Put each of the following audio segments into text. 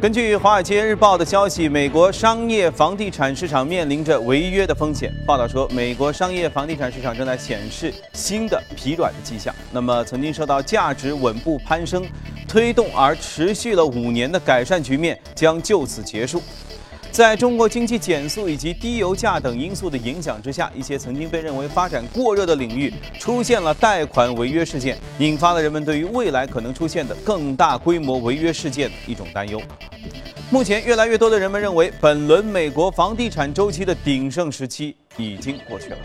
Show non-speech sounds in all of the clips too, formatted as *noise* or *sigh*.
根据《华尔街日报》的消息，美国商业房地产市场面临着违约的风险。报道说，美国商业房地产市场正在显示新的疲软的迹象。那么，曾经受到价值稳步攀升推动而持续了五年的改善局面将就此结束。在中国经济减速以及低油价等因素的影响之下，一些曾经被认为发展过热的领域出现了贷款违约事件，引发了人们对于未来可能出现的更大规模违约事件的一种担忧。目前，越来越多的人们认为，本轮美国房地产周期的鼎盛时期已经过去了。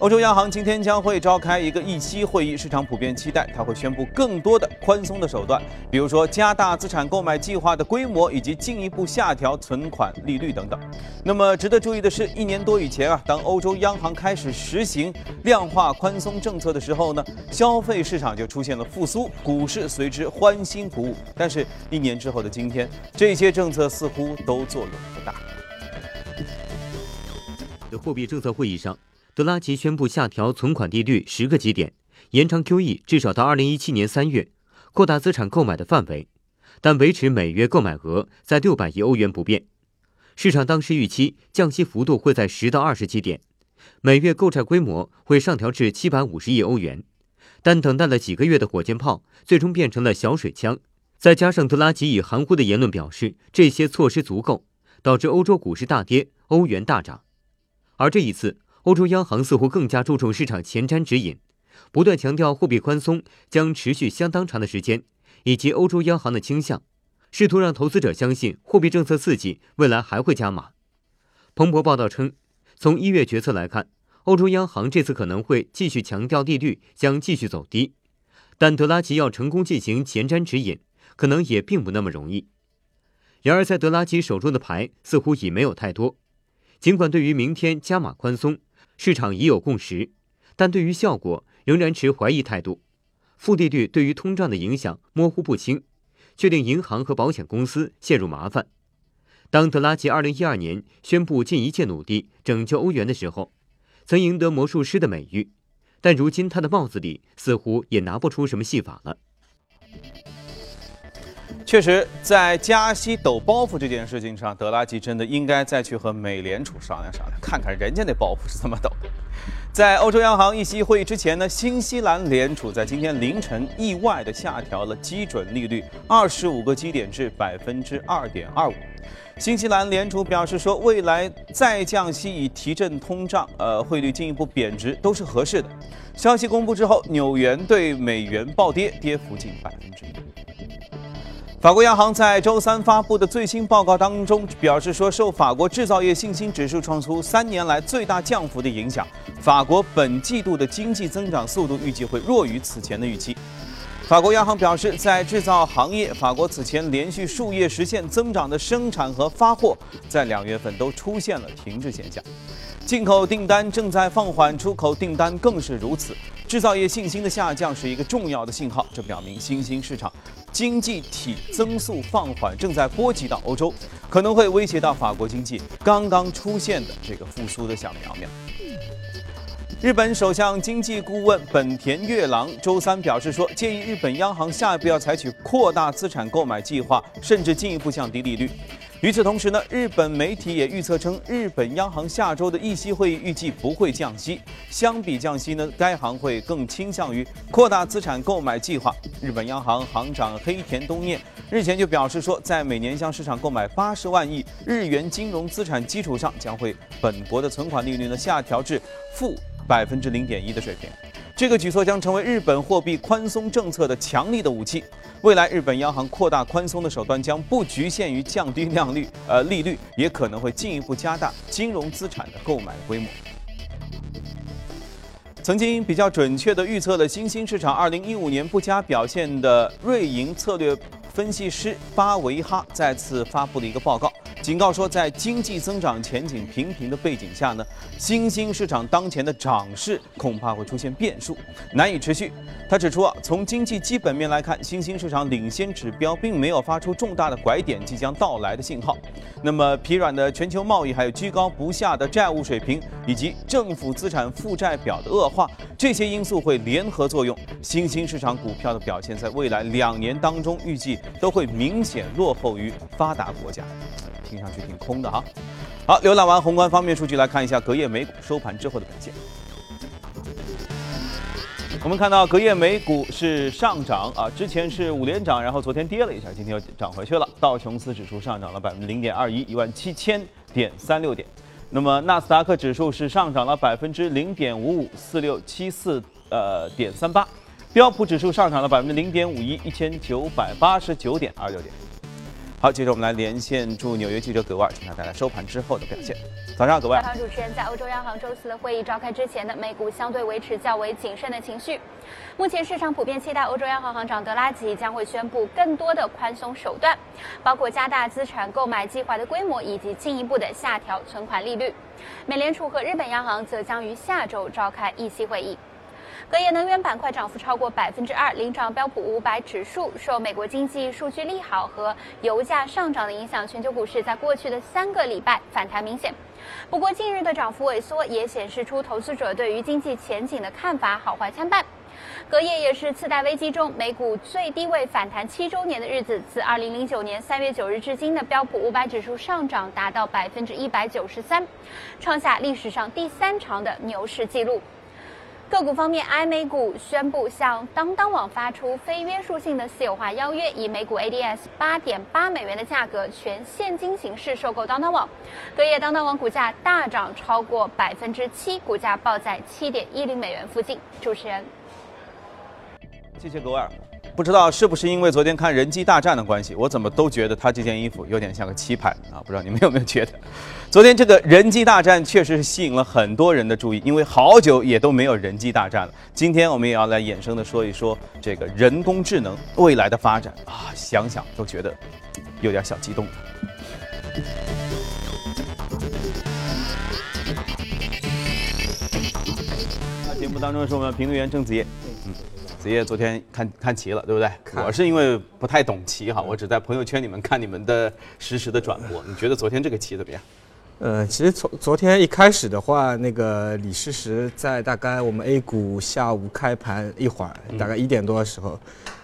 欧洲央行今天将会召开一个议息会议，市场普遍期待它会宣布更多的宽松的手段，比如说加大资产购买计划的规模，以及进一步下调存款利率等等。那么值得注意的是，一年多以前啊，当欧洲央行开始实行量化宽松政策的时候呢，消费市场就出现了复苏，股市随之欢欣鼓舞。但是，一年之后的今天，这些政策似乎都作用不大。的货币政策会议上。德拉吉宣布下调存款利率十个基点，延长 QE 至少到二零一七年三月，扩大资产购买的范围，但维持每月购买额在六百亿欧元不变。市场当时预期降息幅度会在十到二十基点，每月购债规模会上调至七百五十亿欧元。但等待了几个月的火箭炮，最终变成了小水枪。再加上德拉吉以含糊的言论表示这些措施足够，导致欧洲股市大跌，欧元大涨。而这一次。欧洲央行似乎更加注重市场前瞻指引，不断强调货币宽松将持续相当长的时间，以及欧洲央行的倾向，试图让投资者相信货币政策刺激未来还会加码。彭博报道称，从一月决策来看，欧洲央行这次可能会继续强调利率将继续走低，但德拉吉要成功进行前瞻指引，可能也并不那么容易。然而，在德拉吉手中的牌似乎已没有太多，尽管对于明天加码宽松。市场已有共识，但对于效果仍然持怀疑态度。负利率对于通胀的影响模糊不清，却令银行和保险公司陷入麻烦。当德拉吉2012年宣布尽一切努力拯救欧元的时候，曾赢得魔术师的美誉，但如今他的帽子里似乎也拿不出什么戏法了。确实，在加息抖包袱这件事情上，德拉吉真的应该再去和美联储商量商量，看看人家那包袱是怎么抖的。在欧洲央行议息会议之前呢，新西兰联储在今天凌晨意外的下调了基准利率二十五个基点至百分之二点二五。新西兰联储表示说，未来再降息以提振通胀，呃，汇率进一步贬值都是合适的。消息公布之后，纽元对美元暴跌，跌幅近百分之一。法国央行在周三发布的最新报告当中表示说，受法国制造业信心指数创出三年来最大降幅的影响，法国本季度的经济增长速度预计会弱于此前的预期。法国央行表示，在制造行业，法国此前连续数月实现增长的生产和发货，在两月份都出现了停滞现象。进口订单正在放缓，出口订单更是如此。制造业信心的下降是一个重要的信号，这表明新兴市场经济体增速放缓正在波及到欧洲，可能会威胁到法国经济刚刚出现的这个复苏的小苗苗。日本首相经济顾问本田月郎周三表示说，建议日本央行下一步要采取扩大资产购买计划，甚至进一步降低利率。与此同时呢，日本媒体也预测称，日本央行下周的议息会议预计不会降息。相比降息呢，该行会更倾向于扩大资产购买计划。日本央行行长黑田东彦日前就表示说，在每年向市场购买八十万亿日元金融资产基础上，将会本国的存款利率呢下调至负百分之零点一的水平。这个举措将成为日本货币宽松政策的强力的武器。未来，日本央行扩大宽松的手段将不局限于降低量率，呃，利率也可能会进一步加大金融资产的购买规模。曾经比较准确的预测了新兴市场2015年不佳表现的瑞银策略分析师巴维哈再次发布了一个报告。警告说，在经济增长前景平平的背景下呢，新兴市场当前的涨势恐怕会出现变数，难以持续。他指出啊，从经济基本面来看，新兴市场领先指标并没有发出重大的拐点即将到来的信号。那么疲软的全球贸易，还有居高不下的债务水平，以及政府资产负债表的恶化，这些因素会联合作用，新兴市场股票的表现在未来两年当中预计都会明显落后于发达国家。听上去挺空的哈。好，浏览完宏观方面数据，来看一下隔夜美股收盘之后的表现。我们看到隔夜美股是上涨啊，之前是五连涨，然后昨天跌了一下，今天又涨回去了。道琼斯指数上涨了百分之零点二一，一万七千点三六点。那么纳斯达克指数是上涨了百分之零点五五，四六七四呃点三八。标普指数上涨了百分之零点五一，一千九百八十九点二六点。好，接着我们来连线驻纽约记者葛万，请他带来收盘之后的表现。早上，葛万。采访主持人在欧洲央行周四的会议召开之前呢，美股相对维持较为谨慎的情绪。目前市场普遍期待欧洲央行行长德拉吉将会宣布更多的宽松手段，包括加大资产购买计划的规模以及进一步的下调存款利率。美联储和日本央行则将于下周召开议息会议。隔夜能源板块涨幅超过百分之二，领涨标普五百指数。受美国经济数据利好和油价上涨的影响，全球股市在过去的三个礼拜反弹明显。不过，近日的涨幅萎缩也显示出投资者对于经济前景的看法好坏参半。隔夜也是次贷危机中美股最低位反弹七周年的日子，自二零零九年三月九日至今的标普五百指数上涨达到百分之一百九十三，创下历史上第三长的牛市纪录。个股方面，，i 美股宣布向当当网发出非约束性的私有化邀约，以每股 ADS 八点八美元的价格全现金形式收购当当网。隔夜，当当网股价大涨超过百分之七，股价报在七点一零美元附近。主持人，谢谢格尔。不知道是不是因为昨天看人机大战的关系，我怎么都觉得他这件衣服有点像个棋盘啊？不知道你们有没有觉得？昨天这个人机大战确实是吸引了很多人的注意，因为好久也都没有人机大战了。今天我们也要来衍生的说一说这个人工智能未来的发展啊，想想都觉得有点小激动。那节目当中是我们评论员郑子叶。子夜昨天看看棋了，对不对？我是因为不太懂棋哈，我只在朋友圈里面看你们的实时的转播。你觉得昨天这个棋怎么样？呃，其实从昨天一开始的话，那个李世石在大概我们 A 股下午开盘一会儿，大概一点多的时候，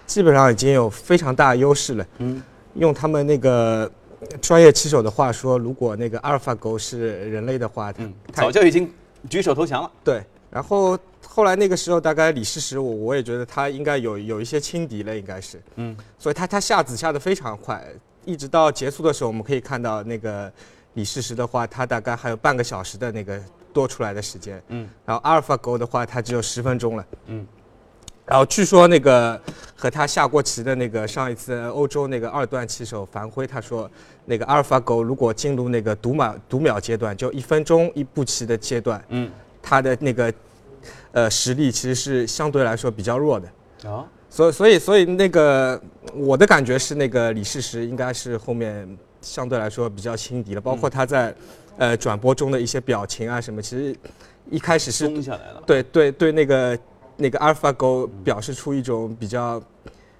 基本上已经有非常大优势了。嗯，用他们那个专业棋手的话说，如果那个阿尔法狗是人类的话，他早就已经举手投降了。对，然后。后来那个时候，大概李世石，我我也觉得他应该有有一些轻敌了，应该是，嗯，所以他他下子下的非常快，一直到结束的时候，我们可以看到那个李世石的话，他大概还有半个小时的那个多出来的时间，嗯，然后阿尔法狗的话，他只有十分钟了，嗯，然后据说那个和他下过棋的那个上一次欧洲那个二段棋手樊辉，他说那个阿尔法狗如果进入那个读秒读秒阶段，就一分钟一步棋的阶段，嗯，他的那个。呃，实力其实是相对来说比较弱的。啊，所以所以所以那个我的感觉是那个李世石应该是后面相对来说比较轻敌了，包括他在呃转播中的一些表情啊什么，其实一开始是松下来了，对对对，那个那个阿尔法狗表示出一种比较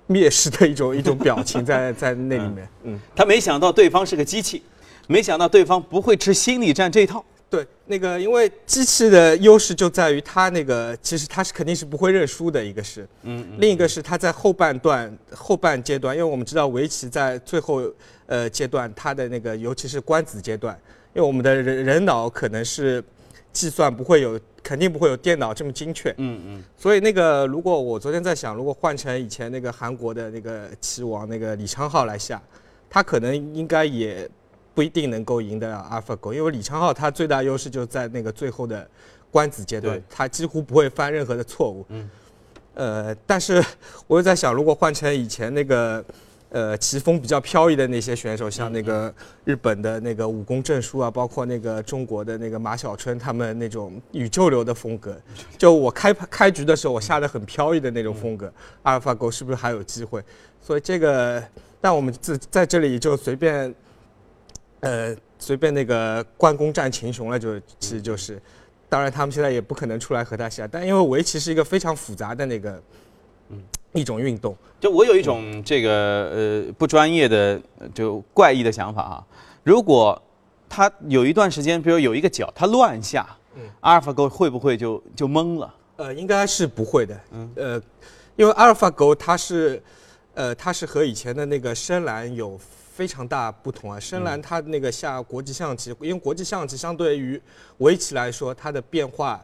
蔑视的一种一种表情在在那里面，嗯，他没想到对方是个机器，没想到对方不会吃心理战这一套。对，那个因为机器的优势就在于它那个，其实它是肯定是不会认输的，一个是，嗯，另一个是它在后半段后半阶段，因为我们知道围棋在最后呃阶段，它的那个尤其是官子阶段，因为我们的人人脑可能是计算不会有，肯定不会有电脑这么精确，嗯嗯，所以那个如果我昨天在想，如果换成以前那个韩国的那个棋王那个李昌镐来下，他可能应该也。不一定能够赢得了 AlphaGo，因为李昌镐他最大优势就在那个最后的官子阶段，他几乎不会犯任何的错误。嗯。呃，但是 *laughs* 我又在想，如果换成以前那个呃棋风比较飘逸的那些选手，像那个日本的那个武功证书啊，包括那个中国的那个马晓春，他们那种宇宙流的风格，就我开开局的时候我下的很飘逸的那种风格阿尔法狗是不是还有机会？所以这个，但我们在在这里就随便。呃，随便那个关公战秦琼了，就其实就是，当然他们现在也不可能出来和他下，但因为围棋是一个非常复杂的那个，嗯一种运动，就我有一种这个呃不专业的呃就怪异的想法啊，如果他有一段时间，比如有一个角他乱下，阿尔法狗会不会就就懵了？呃，应该是不会的，嗯。呃，因为阿尔法狗它是，呃，它是和以前的那个深蓝有非常大不同啊。深蓝它那个下国际象棋，因为国际象棋相对于围棋来说，它的变化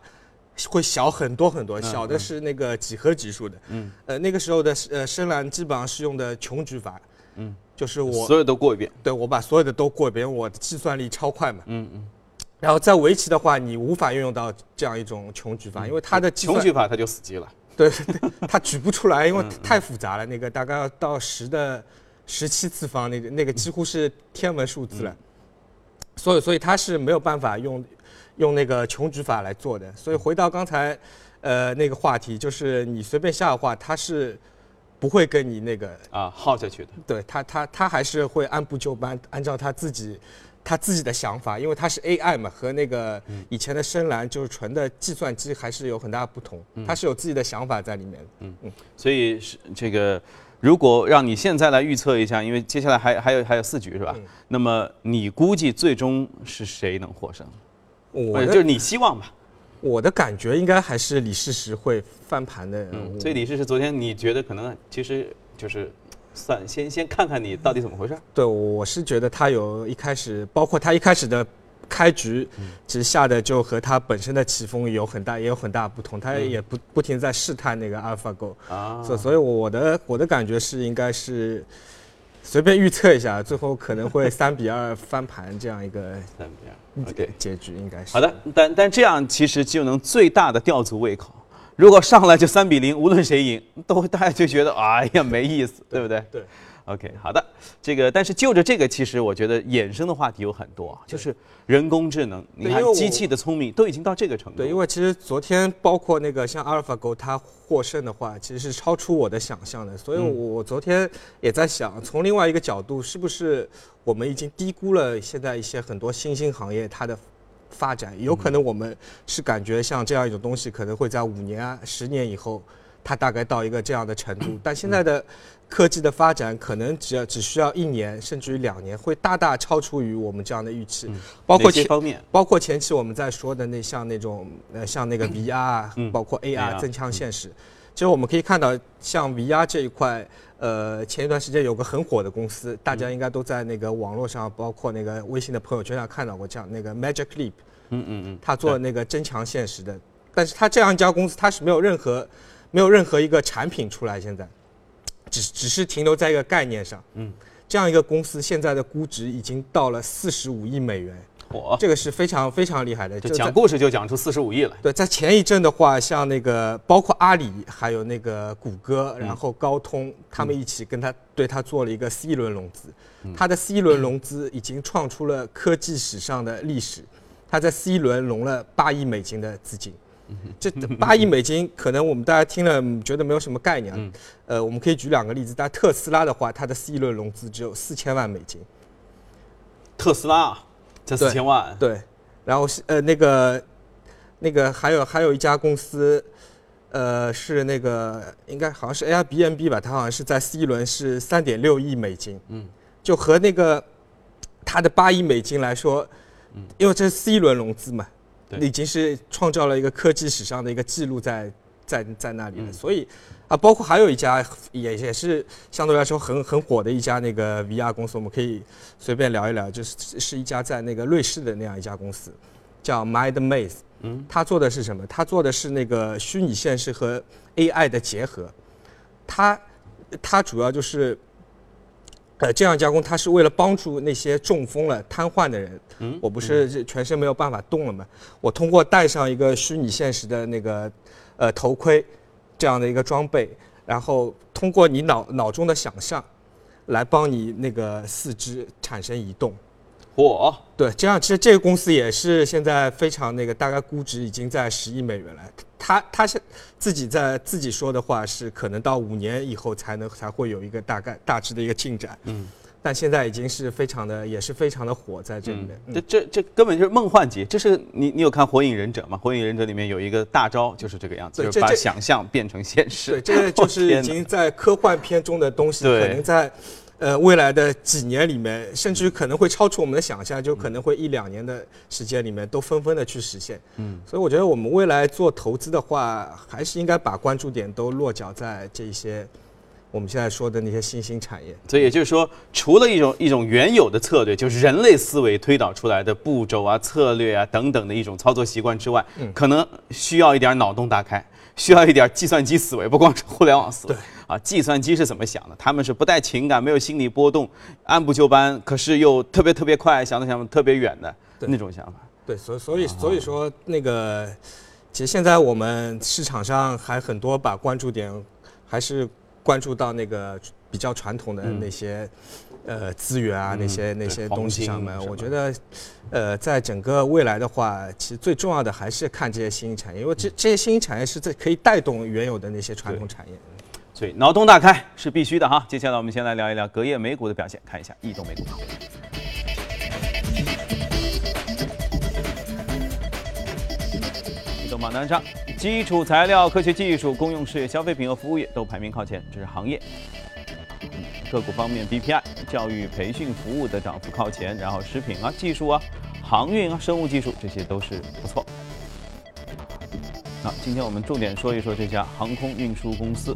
会小很多很多，小的是那个几何级数的。嗯，呃，那个时候的呃深蓝基本上是用的穷举法。嗯，就是我所有都过一遍。对我把所有的都过一遍，我的计算力超快嘛。嗯嗯。然后在围棋的话，你无法运用到这样一种穷举法，因为它的计算穷举法它就死机了。对，它举不出来，因为太复杂了。那个大概要到十的十七次方，那个那个几乎是天文数字了。所以所以它是没有办法用用那个穷举法来做的。所以回到刚才呃那个话题，就是你随便下的话，它是不会跟你那个啊耗下去的。对他，他他还是会按部就班，按照他自己他自己的想法，因为他是 AI 嘛，和那个以前的深蓝就是纯的计算机还是有很大的不同，他是有自己的想法在里面。嗯嗯，所以是这个，如果让你现在来预测一下，因为接下来还还有还有四局是吧？那么你估计最终是谁能获胜？我就是你希望吧。我的感觉应该还是李世石会翻盘的。嗯，所以李世石昨天你觉得可能其实就是算先先看看你到底怎么回事。对，我是觉得他有一开始，包括他一开始的开局，其实下的就和他本身的棋风有很大也有很大不同，他也不不停在试探那个阿尔法狗。啊所所以我的我的感觉是应该是随便预测一下，最后可能会三比二翻盘这样一个三比二？OK，结局，应该是好的，但但这样其实就能最大的吊足胃口。如果上来就三比零，无论谁赢，都大家就觉得哎呀没意思，对不对？对。OK，好的，这个但是就着这个，其实我觉得衍生的话题有很多啊，就是人工智能，你看机器的聪明都已经到这个程度。对，因为其实昨天包括那个像 AlphaGo 它获胜的话，其实是超出我的想象的，所以我我昨天也在想，从另外一个角度，是不是我们已经低估了现在一些很多新兴行业它的发展？有可能我们是感觉像这样一种东西，可能会在五年啊、十年以后，它大概到一个这样的程度，但现在的科技的发展可能只要只需要一年甚至于两年，会大大超出于我们这样的预期，包括前方面？包括前期我们在说的那像那种呃像那个 VR 啊，嗯包括 AR 增强现实，其实我们可以看到，像 VR 这一块，呃，前一段时间有个很火的公司，大家应该都在那个网络上，包括那个微信的朋友圈上看到过，这样那个 Magic Leap，嗯嗯嗯，他做那个增强现实的，但是他这样一家公司，它是没有任何没有任何一个产品出来，现在只只是停留在一个概念上。嗯，这样一个公司现在的估值已经到了四十五亿美元，火，这个是非常非常厉害的。这就讲故事就讲出四十五亿来。对，在前一阵的话，像那个包括阿里，还有那个谷歌，然后高通，他们一起跟他对他做了一个 C 轮融资，他的 C 轮融资已经创出了科技史上的历史，他在 C 轮融了八亿美金的资金。*laughs* 这八亿美金，可能我们大家听了嗯觉得没有什么概念啊。呃，我们可以举两个例子，但特斯拉的话，它的 C 轮融资只有四千万美金。特斯拉才四对千万，对，然后是呃那个那个还有还有一家公司，呃是那个应该好像是 Airbnb 吧，它好像是在 C 轮是三点六亿美金，嗯，就和那个它的八亿美金来说，因为这是 C 轮融资嘛，对已经是创造了一个科技史上的一个记录在在在那里了，所以。啊，包括还有一家也也是相对来说很很火的一家那个 VR 公司，我们可以随便聊一聊，就是是一家在那个瑞士的那样一家公司，叫 MindMaze。嗯，它做的是什么？它做的是那个虚拟现实和 AI 的结合。它它主要就是，呃，这样加工，它是为了帮助那些中风了、瘫痪的人。嗯，我不是全身没有办法动了吗？我通过戴上一个虚拟现实的那个呃头盔。这样的一个装备，然后通过你脑脑中的想象，来帮你那个四肢产生移动。火，对，这样其实这个公司也是现在非常那个，大概估值已经在十亿美元了。他他是自己在自己说的话是，可能到五年以后才能才会有一个大概大致的一个进展。嗯，但现在已经是非常的，也是非常的火在这里面。这这这根本就是梦幻级。这是你你有看《火影忍者》吗？《火影忍者》里面有一个大招就是这个样子，就是把想象变成现实。对，这个 *laughs* 就是已经在科幻片中的东西，可能在。呃，未来的几年里面，甚至于可能会超出我们的想象，就可能会一两年的时间里面都纷纷的去实现。嗯，所以我觉得我们未来做投资的话，还是应该把关注点都落脚在这些我们现在说的那些新兴产业。所以也就是说，除了一种一种原有的策略，就是人类思维推导出来的步骤啊、策略啊等等的一种操作习惯之外，可能需要一点脑洞大开。需要一点计算机思维，不光是互联网思维。对啊，计算机是怎么想的？他们是不带情感、没有心理波动、按部就班，可是又特别特别快，想的想特别远的那种想法。对，所所以所以说那个，其实现在我们市场上还很多把关注点还是关注到那个比较传统的那些。呃，资源啊，那些那些东西上面，我觉得，呃，在整个未来的话，其实最重要的还是看这些新兴产业，因为这这些新兴产业是在可以带动原有的那些传统产业。所以脑洞大开是必须的哈。接下来我们先来聊一聊隔夜美股的表现，看一下异动美股。移动榜单上，基础材料、科学技术、公用事业、消费品和服务业都排名靠前，这是行业。个股方面，BPI、教育培训服务的涨幅靠前，然后食品啊、技术啊、航运啊、生物技术这些都是不错。那今天我们重点说一说这家航空运输公司。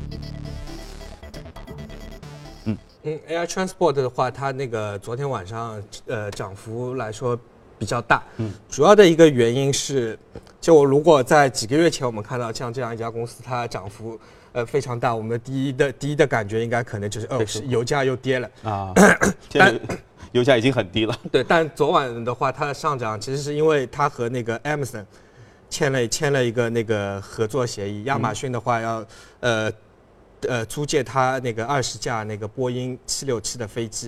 嗯嗯，Air Transport 的话，它那个昨天晚上呃涨幅来说比较大。嗯，主要的一个原因是，就如果在几个月前我们看到像这样一家公司，它涨幅。呃，非常大。我们第一的第一的感觉应该可能就是，哦，油价又跌了啊。*laughs* 但油价已经很低了。*laughs* 对，但昨晚的话，它的上涨其实是因为它和那个 Amazon 签了签了一个那个合作协议。亚马逊的话要呃呃租借他那个二十架那个波音七六七的飞机，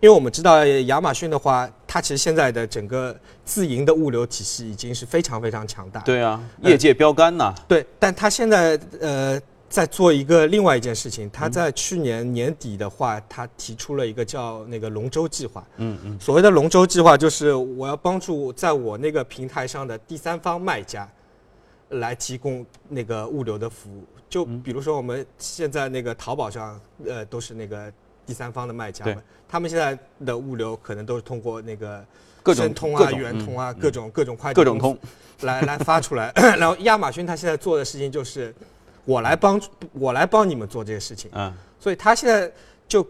因为我们知道亚马逊的话，它其实现在的整个自营的物流体系已经是非常非常强大。对啊，业界标杆呐。对，但它现在呃。在做一个另外一件事情，他在去年年底的话，他提出了一个叫那个龙舟计划。嗯嗯，所谓的龙舟计划就是我要帮助在我那个平台上的第三方卖家，来提供那个物流的服务。就比如说我们现在那个淘宝上，呃，都是那个第三方的卖家们，他们现在的物流可能都是通过那个申通啊、圆通啊各种各种快递各种通来来发出来。*coughs* 然后亚马逊他现在做的事情就是。我来帮，我来帮你们做这些事情。嗯，所以他现在就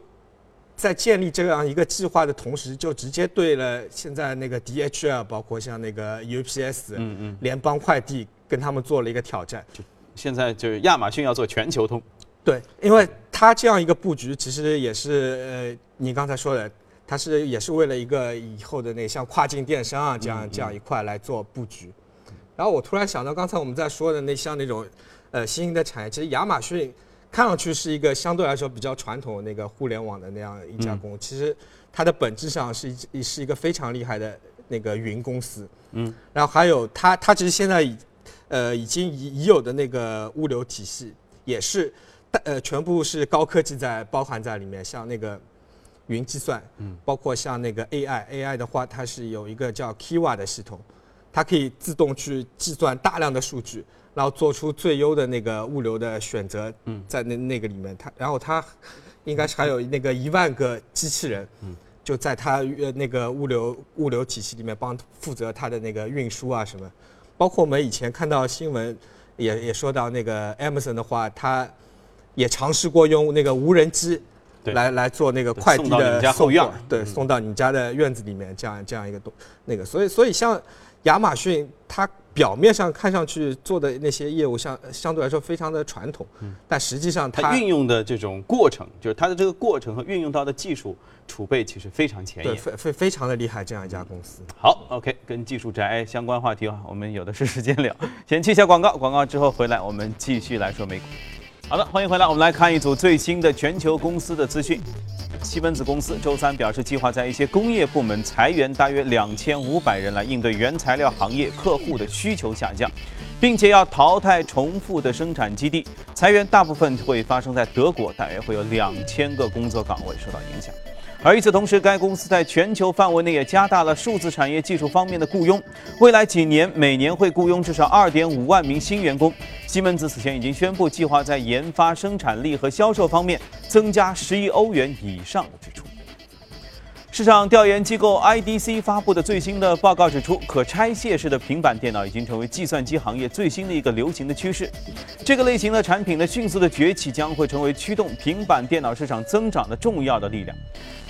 在建立这样一个计划的同时，就直接对了现在那个 DHL，包括像那个 UPS，嗯嗯，联邦快递跟他们做了一个挑战。就现在就是亚马逊要做全球通。对，因为它这样一个布局，其实也是呃，你刚才说的，它是也是为了一个以后的那像跨境电商啊这样这样一块来做布局。然后我突然想到，刚才我们在说的那像那种。呃，新兴的产业其实亚马逊看上去是一个相对来说比较传统那个互联网的那样一家公司，其实它的本质上是一是一个非常厉害的那个云公司。嗯，然后还有它它其实现在已呃已经已已有的那个物流体系也是呃全部是高科技在包含在里面，像那个云计算，嗯，包括像那个 AI AI 的话，它是有一个叫 Kiva 的系统，它可以自动去计算大量的数据。然后做出最优的那个物流的选择，在那那个里面，它然后它应该是还有那个一万个机器人，就在它呃那个物流物流体系里面帮负责它的那个运输啊什么，包括我们以前看到新闻也也说到那个 Amazon 的话，它也尝试过用那个无人机来来做那个快递的送样，对，送到你家的院子里面这样这样一个东那个，所以所以像亚马逊它。表面上看上去做的那些业务，相相对来说非常的传统，但实际上它运用的这种过程，就是它的这个过程和运用到的技术储备，其实非常前沿，非非非常的厉害。这样一家公司。好，OK，跟技术宅相关话题啊，我们有的是时间聊。先去一下广告，广告之后回来，我们继续来说美股。好的，欢迎回来，我们来看一组最新的全球公司的资讯。西门子公司周三表示，计划在一些工业部门裁员大约两千五百人，来应对原材料行业客户的需求下降，并且要淘汰重复的生产基地。裁员大部分会发生在德国，大约会有两千个工作岗位受到影响。而与此同时，该公司在全球范围内也加大了数字产业技术方面的雇佣，未来几年每年会雇佣至少二点五万名新员工。西门子此前已经宣布，计划在研发、生产力和销售方面增加十亿欧元以上的支出。市场调研机构 IDC 发布的最新的报告指出，可拆卸式的平板电脑已经成为计算机行业最新的一个流行的趋势。这个类型的产品的迅速的崛起将会成为驱动平板电脑市场增长的重要的力量。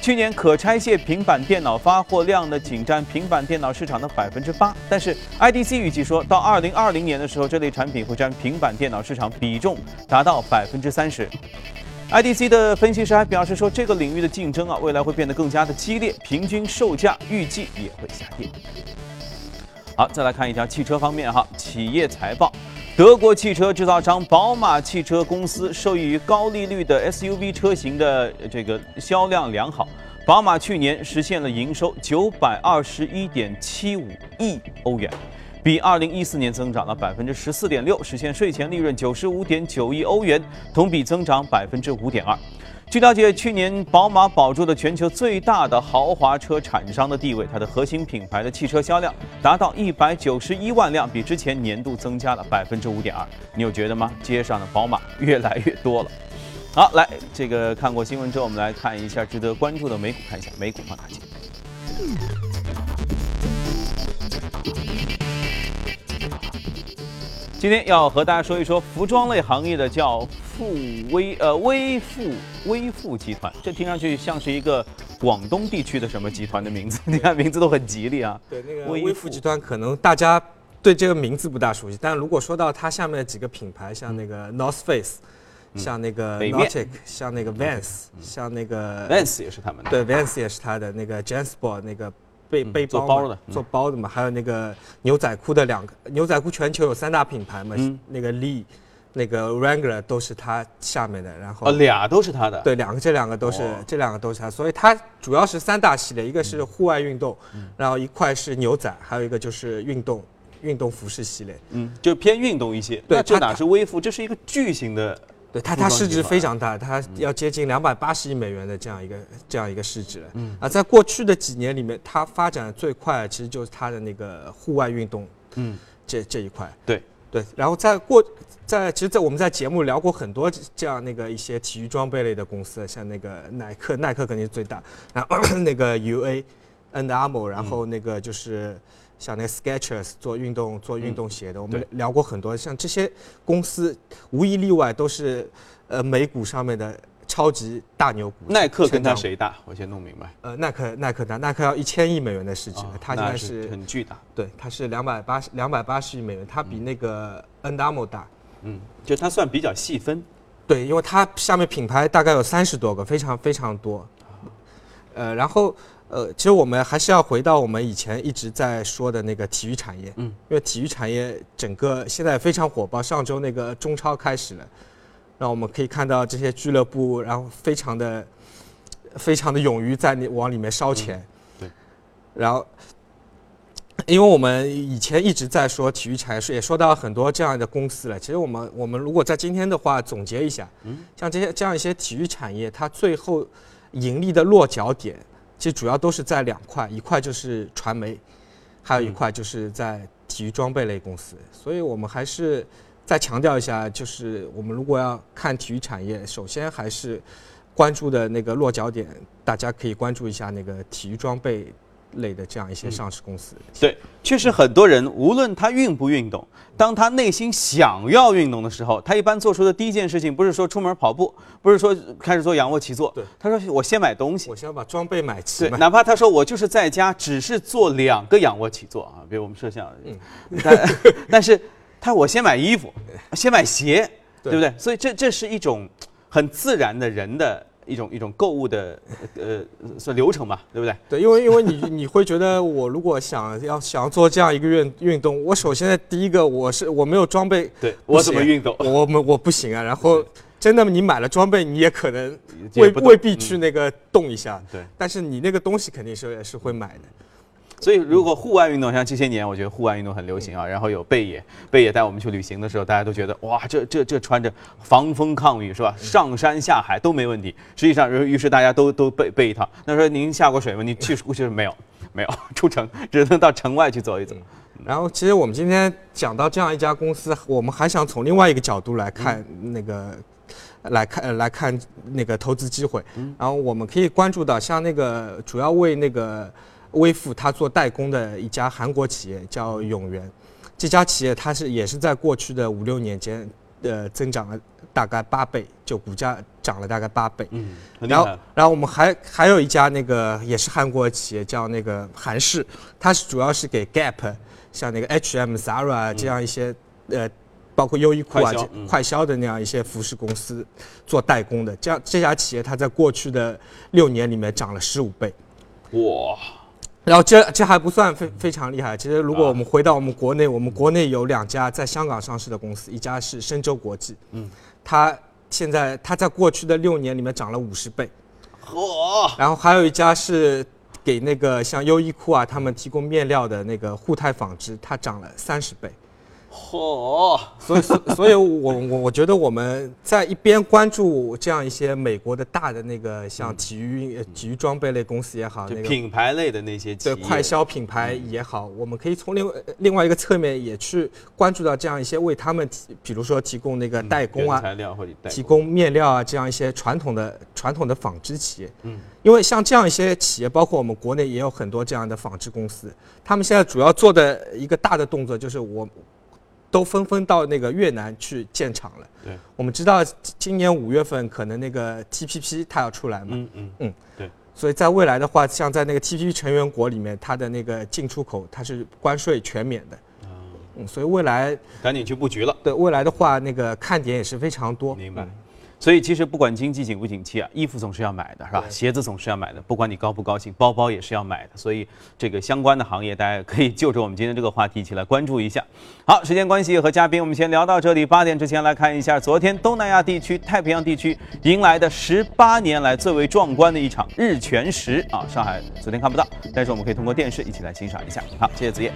去年可拆卸平板电脑发货量呢仅占平板电脑市场的百分之八，但是 IDC 预计说到二零二零年的时候，这类产品会占平板电脑市场比重达到百分之三十。IDC 的分析师还表示说，这个领域的竞争啊，未来会变得更加的激烈，平均售价预计也会下跌。好，再来看一条汽车方面哈，企业财报，德国汽车制造商宝马汽车公司受益于高利率的 SUV 车型的这个销量良好，宝马去年实现了营收九百二十一点七五亿欧元。比二零一四年增长了百分之十四点六，实现税前利润九十五点九亿欧元，同比增长百分之五点二。据了解，去年宝马保住了全球最大的豪华车产商的地位，它的核心品牌的汽车销量达到一百九十一万辆，比之前年度增加了百分之五点二。你有觉得吗？街上的宝马越来越多了。好，来这个看过新闻之后，我们来看一下值得关注的美股，看一下美股放大镜。今天要和大家说一说服装类行业的叫富威呃微富微富集团，这听上去像是一个广东地区的什么集团的名字？*laughs* 你看名字都很吉利啊。对，那个微富集团可能大家对这个名字不大熟悉，但如果说到它下面的几个品牌，像那个 North Face，像那个 Nautic，像那个 Vans，像那个 Vans 也是他们的。对，Vans 也是他的那个 Jansport 那个。背背包包的，做包的嘛，还有那个牛仔裤的两个牛仔裤，全球有三大品牌嘛，那个 Lee，那个 Wrangler 都是它下面的，然后俩都是它的，对，两个这两个都是这两个都是它，所以它主要是三大系列，一个是户外运动，然后一块是牛仔，还有一个就是运动运动服饰系列，嗯，就偏运动一些。对，这哪是微服，这是一个巨型的。对它，它市值非常大，它要接近两百八十亿美元的这样一个这样一个市值了。嗯啊，在过去的几年里面，它发展最快其实就是它的那个户外运动，嗯，这这一块。对对，然后在过在其实，在我们在节目聊过很多这样那个一些体育装备类的公司，像那个耐克，耐克肯定是最大，然后 *coughs* 那个 UA，Under Armour，然后那个就是。像那个 Skechers 做运动做运动鞋的，我们聊过很多。像这些公司，无一例外都是呃美股上面的超级大牛股。耐克跟他谁大？我先弄明白。呃，耐克耐克大，耐克要一千亿美元的市值，它现在是很巨大。对，它是两百八十两百八十亿美元，它比那个 Armour 大。嗯，就它算比较细分。对，因为它下面品牌大概有三十多个，非常非常多。呃，然后。呃，其实我们还是要回到我们以前一直在说的那个体育产业，嗯，因为体育产业整个现在非常火爆。上周那个中超开始了，那我们可以看到这些俱乐部，然后非常的、非常的勇于在你往里面烧钱，对。然后，因为我们以前一直在说体育产业，是也说到很多这样的公司了。其实我们我们如果在今天的话总结一下，嗯，像这些这样一些体育产业，它最后盈利的落脚点。其实主要都是在两块，一块就是传媒，还有一块就是在体育装备类公司。所以我们还是再强调一下，就是我们如果要看体育产业，首先还是关注的那个落脚点，大家可以关注一下那个体育装备。类的这样一些上市公司，对，确实很多人无论他运不运动，当他内心想要运动的时候，他一般做出的第一件事情不是说出门跑步，不是说开始做仰卧起坐，对，他说我先买东西，我先把装备买齐，对，哪怕他说我就是在家只是做两个仰卧起坐啊，比如我们摄像，嗯，但但是他我先买衣服，先买鞋，对不对？所以这这是一种很自然的人的。一种一种购物的呃算流程吧，对不对？对，因为因为你你会觉得我如果想要想要做这样一个运运动，我首先第一个我是我没有装备，对我怎么运动？我们我不行啊。然后真的你买了装备，你也可能未未必去那个动一下。对，但是你那个东西肯定是是会买的。所以如果户外运动像这些年，我觉得户外运动很流行啊，然后有贝爷，贝爷带我们去旅行的时候，大家都觉得哇，这这这穿着防风抗雨是吧？上山下海都没问题。实际上，于是大家都都备备一套。那说您下过水吗？你去过 *laughs* 去没有，没有 *laughs* 出城，只能到城外去走一走。然后，其实我们今天讲到这样一家公司，我们还想从另外一个角度来看那个。来看来看那个投资机会，然后我们可以关注到像那个主要为那个微富它做代工的一家韩国企业叫永源，这家企业它是也是在过去的五六年间，呃，增长了大概八倍，就股价涨了大概八倍。嗯，然后然后我们还还有一家那个也是韩国企业叫那个韩式，它是主要是给 Gap，像那个 H&M、Zara 这样一些呃。包括优衣库啊、快销的那样一些服饰公司做代工的，这样这家企业它在过去的六年里面涨了十五倍，哇！然后这这还不算非非常厉害。其实如果我们回到我们国内，我们国内有两家在香港上市的公司，一家是深州国际，嗯，它现在它在过去的六年里面涨了五十倍，嚯！然后还有一家是给那个像优衣库啊他们提供面料的那个沪泰纺织，它涨了三十倍。嚯！所以，所以，我我我觉得我们在一边关注这样一些美国的大的那个像体育体育装备类公司也好，那个品牌类的那些对快消品牌也好，我们可以从另外另外一个侧面也去关注到这样一些为他们提，比如说提供那个代工啊，材料或者提供面料啊这样一些传统的传统的纺织企业。嗯，因为像这样一些企业，包括我们国内也有很多这样的纺织公司，他们现在主要做的一个大的动作就是我。都纷纷到那个越南去建厂了。对，我们知道今年五月份可能那个 TPP 它要出来嘛。嗯嗯嗯，对。所以在未来的话，像在那个 TPP 成员国里面，它的那个进出口它是关税全免的。嗯，所以未来赶紧去布局了。对，未来的话那个看点也是非常多。明白。所以其实不管经济景不景气啊，衣服总是要买的，是吧？鞋子总是要买的，不管你高不高兴，包包也是要买的。所以这个相关的行业，大家可以就着我们今天这个话题一起来关注一下。好，时间关系和嘉宾我们先聊到这里。八点之前来看一下，昨天东南亚地区、太平洋地区迎来的十八年来最为壮观的一场日全食啊！上海昨天看不到，但是我们可以通过电视一起来欣赏一下。好，谢谢子夜。